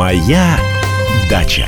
Моя дача.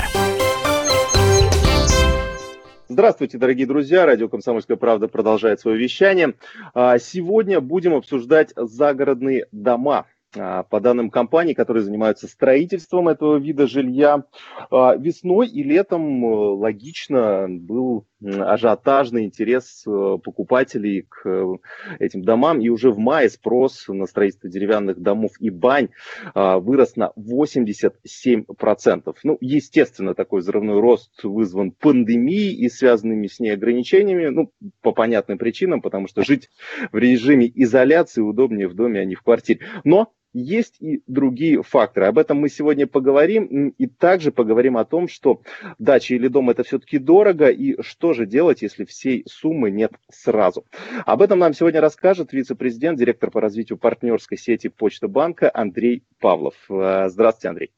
Здравствуйте, дорогие друзья. Радио «Комсомольская правда» продолжает свое вещание. А, сегодня будем обсуждать загородные дома. А, по данным компаний, которые занимаются строительством этого вида жилья, а, весной и летом э, логично был ажиотажный интерес э, покупателей к э, этим домам. И уже в мае спрос на строительство деревянных домов и бань а, вырос на 87%. Ну, естественно, такой взрывной рост вызван пандемией и связанными с ней ограничениями, ну, по понятным причинам, потому что жить в режиме изоляции удобнее в доме, а не в квартире. Но есть и другие факторы. Об этом мы сегодня поговорим. И также поговорим о том, что дача или дом это все-таки дорого. И что же делать, если всей суммы нет сразу. Об этом нам сегодня расскажет вице-президент, директор по развитию партнерской сети Почта банка Андрей Павлов. Э, здравствуйте, Андрей.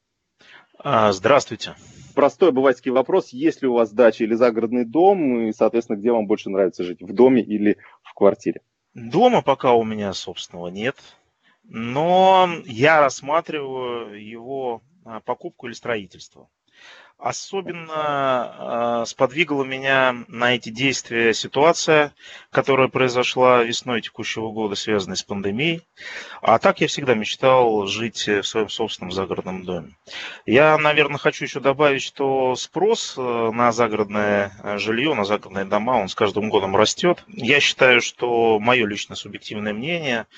А, здравствуйте. Простой обывательский вопрос. Есть ли у вас дача или загородный дом? И, соответственно, где вам больше нравится жить? В доме или в квартире? Дома пока у меня собственного нет но я рассматриваю его а, покупку или строительство. Особенно э, сподвигла меня на эти действия ситуация, которая произошла весной текущего года, связанная с пандемией. А так я всегда мечтал жить в своем собственном загородном доме. Я, наверное, хочу еще добавить, что спрос э, на загородное э, жилье, на загородные дома, он с каждым годом растет. Я считаю, что мое личное субъективное мнение –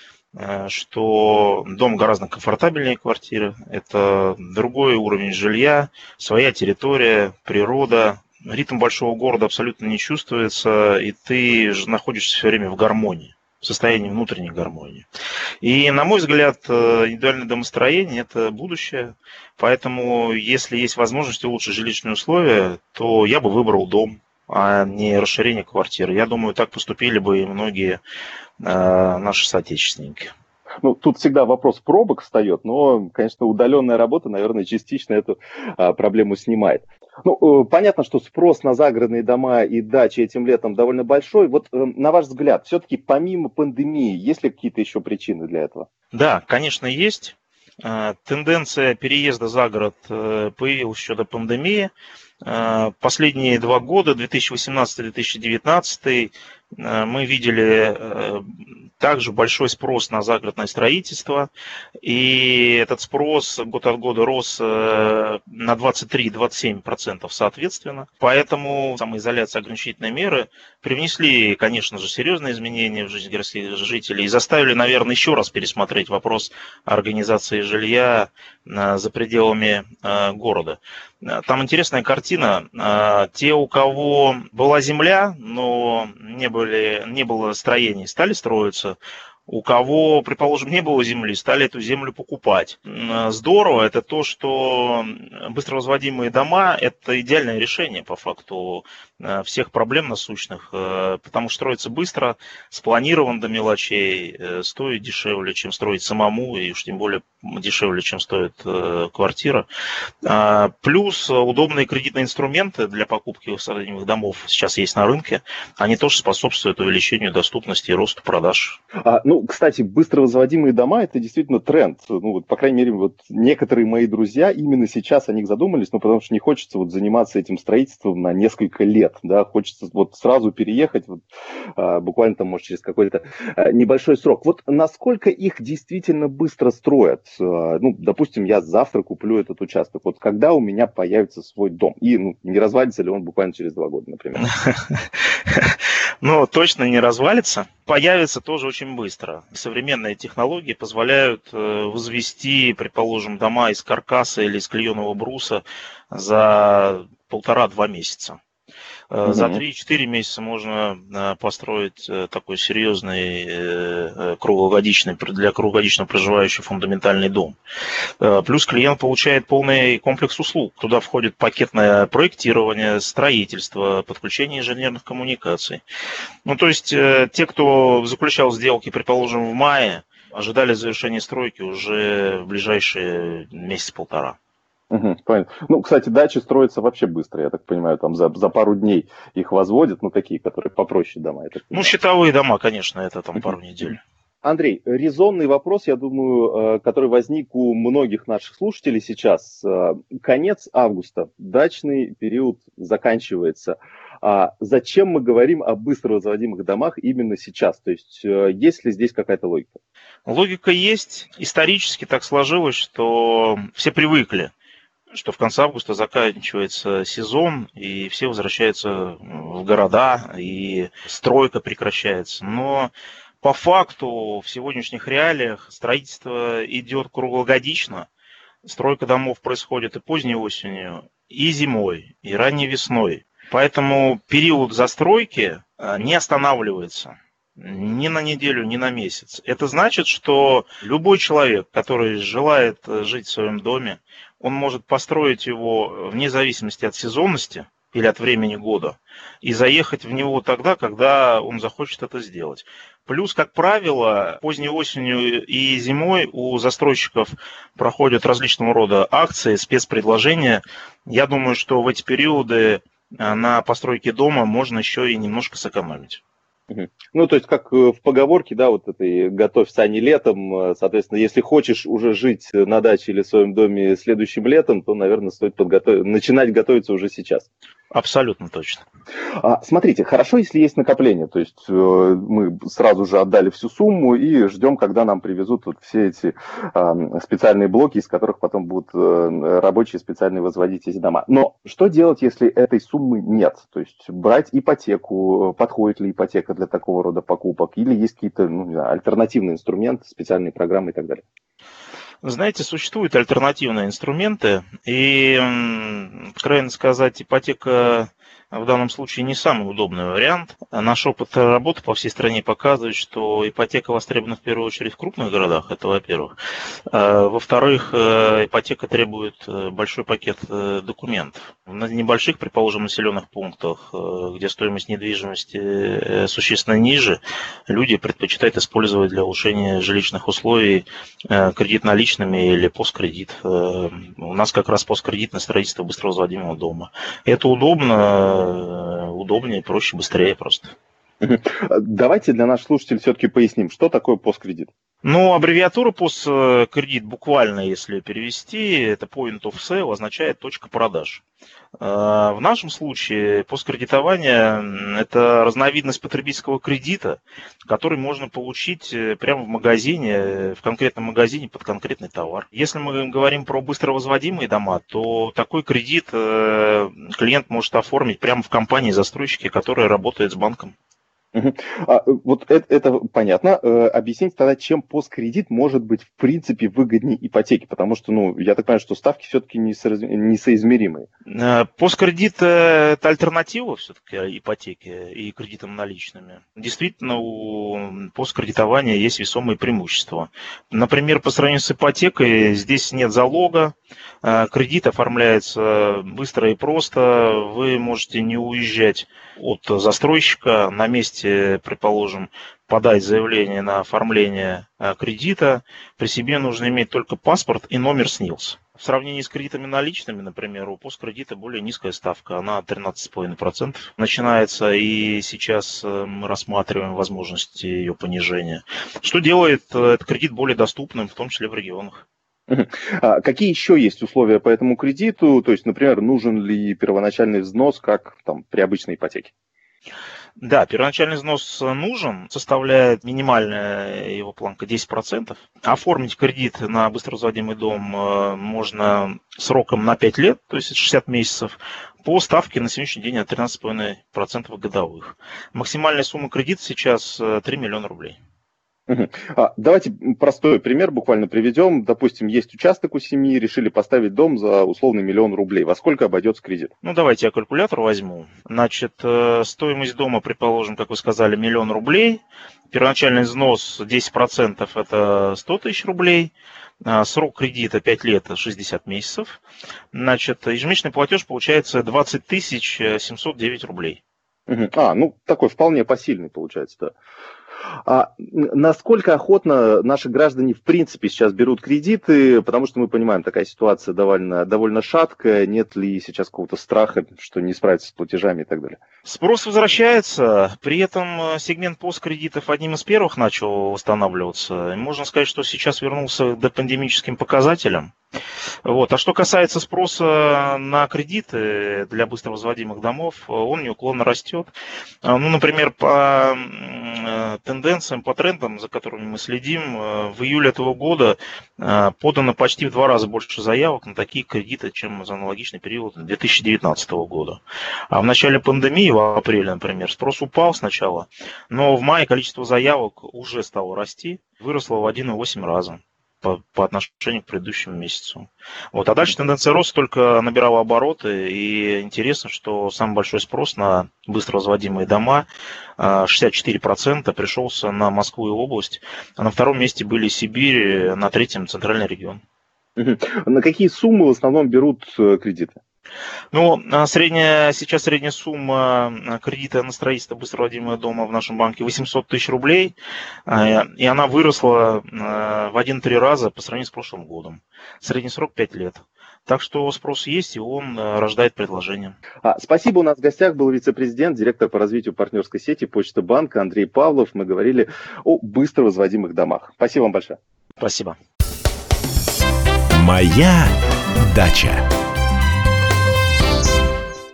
что дом гораздо комфортабельнее квартиры. Это другой уровень жилья, своя территория, природа. Ритм большого города абсолютно не чувствуется, и ты находишься все время в гармонии в состоянии внутренней гармонии. И, на мой взгляд, э, индивидуальное домостроение – это будущее. Поэтому, если есть возможность улучшить жилищные условия, то я бы выбрал дом, а не расширение квартиры. Я думаю, так поступили бы и многие Э, наши соотечественники. Ну, тут всегда вопрос пробок встает, но, конечно, удаленная работа, наверное, частично эту а, проблему снимает. Ну, э, понятно, что спрос на загородные дома и дачи этим летом довольно большой. Вот, э, на ваш взгляд, все-таки помимо пандемии, есть ли какие-то еще причины для этого? Да, конечно, есть. Тенденция переезда за город появилась еще до пандемии. Последние два года, 2018-2019, Э, мы видели э, также большой спрос на загородное строительство, и этот спрос год от года рос э, на 23-27% соответственно. Поэтому самоизоляция ограничительные меры привнесли, конечно же, серьезные изменения в жизнь городских жителей и заставили, наверное, еще раз пересмотреть вопрос организации жилья за пределами города. Там интересная картина. Те, у кого была земля, но не, были, не было строений, стали строиться. У кого, предположим, не было земли, стали эту землю покупать. Здорово, это то, что быстро возводимые дома – это идеальное решение по факту всех проблем насущных, э, потому что строится быстро, спланирован до мелочей, э, стоит дешевле, чем строить самому, и уж тем более дешевле, чем стоит квартира. А, плюс удобные кредитные инструменты для покупки сравнимых домов сейчас есть на рынке, они тоже способствуют увеличению доступности и росту продаж. А, ну, кстати, быстро возводимые дома – это действительно тренд. Ну, вот, по крайней мере, вот некоторые мои друзья именно сейчас о них задумались, ну, потому что не хочется вот заниматься этим строительством на несколько лет лет, да, хочется вот сразу переехать, вот, а, буквально там, может, через какой-то а, небольшой срок. Вот насколько их действительно быстро строят? А, ну, допустим, я завтра куплю этот участок, вот когда у меня появится свой дом? И ну, не развалится ли он буквально через два года, например? Ну, точно не развалится. Появится тоже очень быстро. Современные технологии позволяют э, возвести, предположим, дома из каркаса или из клееного бруса за полтора-два месяца. Угу. За 3-4 месяца можно э, построить э, такой серьезный круглогодичный, для круглогодично проживающий фундаментальный дом. Плюс клиент получает полный комплекс услуг. Туда входит пакетное проектирование, строительство, подключение инженерных коммуникаций. Ну, то есть те, кто заключал сделки, предположим, в мае, ожидали завершения стройки уже в ближайшие месяц-полтора. Угу, понятно. Ну, кстати, дачи строятся вообще быстро, я так понимаю, там за, за пару дней их возводят, ну, такие, которые попроще дома. ну, счетовые дома, конечно, это там пару недель. Андрей, резонный вопрос, я думаю, который возник у многих наших слушателей сейчас. Конец августа, дачный период заканчивается. А зачем мы говорим о быстро возводимых домах именно сейчас? То есть есть ли здесь какая-то логика? Логика есть. Исторически так сложилось, что все привыкли что в конце августа заканчивается сезон, и все возвращаются в города, и стройка прекращается. Но по факту в сегодняшних реалиях строительство идет круглогодично. Стройка домов происходит и поздней осенью, и зимой, и ранней весной. Поэтому период застройки а, не останавливается ни на неделю, ни на месяц. Это значит, что любой человек, который желает жить в своем доме, он может построить его вне зависимости от сезонности или от времени года и заехать в него тогда, когда он захочет это сделать. Плюс, как правило, поздней осенью и зимой у застройщиков проходят различного рода акции, спецпредложения. Я думаю, что в эти периоды на постройке дома можно еще и немножко сэкономить. Ну, то есть, как э, в поговорке, да, вот этой «готовься, не летом», э, соответственно, если хочешь уже жить на даче или в своем доме следующим летом, то, наверное, стоит подготов... начинать готовиться уже сейчас. Абсолютно точно. А, смотрите, хорошо, если есть накопление, то есть э, мы сразу же отдали всю сумму и ждем, когда нам привезут вот все эти э, специальные блоки, из которых потом будут э, рабочие специальные возводить эти дома. Но что делать, если этой суммы нет? То есть брать ипотеку, подходит ли ипотека для такого рода покупок, или есть какие-то ну, альтернативные инструменты, специальные программы и так далее? Знаете, существуют альтернативные инструменты, и, откровенно сказать, ипотека в данном случае не самый удобный вариант. Наш опыт работы по всей стране показывает, что ипотека востребована в первую очередь в крупных городах, это во-первых. А, во-вторых, э, ипотека требует э, большой пакет э, документов. На небольших, предположим, населенных пунктах, где стоимость недвижимости существенно ниже, люди предпочитают использовать для улучшения жилищных условий кредит наличными или посткредит. У нас как раз посткредитное строительство быстро возводимого дома. Это удобно, Э, удобнее, проще, быстрее просто. Давайте для наших слушателей все-таки поясним, что такое посткредит. Ну, аббревиатура посткредит буквально, если перевести, это point of sale, означает точка продаж. Э, в нашем случае посткредитование – это разновидность потребительского кредита, который можно получить э, прямо в магазине, в конкретном магазине под конкретный товар. Если мы говорим про быстро возводимые дома, то такой кредит э, клиент может оформить прямо в компании застройщики, которая работает с банком. А, вот это, это понятно. Э, объясните тогда, чем посткредит может быть в принципе выгоднее ипотеки, потому что, ну, я так понимаю, что ставки все-таки несоизмеримые. Э, посткредит – это альтернатива все-таки ипотеке и кредитам наличными. Действительно, у посткредитования есть весомые преимущества. Например, по сравнению с ипотекой, здесь нет залога, э, кредит оформляется быстро и просто, вы можете не уезжать от застройщика на месте, предположим, подать заявление на оформление э, кредита, при себе нужно иметь только паспорт и номер СНИЛС. В сравнении с кредитами наличными, например, у посткредита более низкая ставка, она 13,5% начинается, и сейчас э, мы рассматриваем возможности ее понижения, что делает э, этот кредит более доступным, в том числе в регионах. А какие еще есть условия по этому кредиту? То есть, например, нужен ли первоначальный взнос, как там, при обычной ипотеке? Да, первоначальный взнос нужен, составляет минимальная его планка 10%. Оформить кредит на быстровозводимый дом э, можно сроком на 5 лет, то есть 60 месяцев, по ставке на сегодняшний день от 13,5% годовых. Максимальная сумма кредита сейчас 3 э, миллиона рублей. А, давайте простой пример буквально приведем. Допустим, есть участок у семьи, решили поставить дом за условный миллион рублей. Во сколько обойдется кредит? Ну, давайте я калькулятор возьму. Значит, э, стоимость дома, предположим, как вы сказали, миллион рублей. Первоначальный взнос 10% это 100 тысяч рублей. А, срок кредита 5 лет, 60 месяцев. Значит, ежемесячный платеж получается 20 тысяч 709 рублей. А, ну такой вполне посильный получается, да. А насколько охотно наши граждане в принципе сейчас берут кредиты, потому что мы понимаем, такая ситуация довольно, довольно шаткая, нет ли сейчас какого-то страха, что не справиться с платежами и так далее? Спрос возвращается, при этом э, сегмент посткредитов одним из первых начал восстанавливаться. Можно сказать, что сейчас вернулся к допандемическим показателям. Вот. А что касается спроса на кредиты для быстро возводимых домов, он неуклонно растет. А, ну, например, по э, тенденциям, по трендам, за которыми мы следим, э, в июле этого года э, подано почти в два раза больше заявок на такие кредиты, чем за аналогичный период 2019 года. А в начале пандемии, в апреле, например, спрос упал сначала, но в мае количество заявок уже стало расти, выросло в 1,8 раза по, по отношению к предыдущему месяцу. Вот. А дальше тенденция роста только набирала обороты, и интересно, что самый большой спрос на быстро возводимые дома, 64% пришелся на Москву и область, а на втором месте были Сибирь, на третьем центральный регион. На какие суммы в основном берут э, кредиты? Ну, а средняя, сейчас средняя сумма а, кредита на строительство быстроводимого дома в нашем банке 800 тысяч рублей, а, и она выросла в 1-3 раза по сравнению с прошлым годом. Средний срок 5 лет. Так что спрос есть, и он рождает предложение. А, спасибо. У нас в гостях был вице-президент, директор по развитию партнерской сети Почта Банка Андрей Павлов. Мы говорили о быстро возводимых домах. Спасибо вам большое. Спасибо. Моя дача.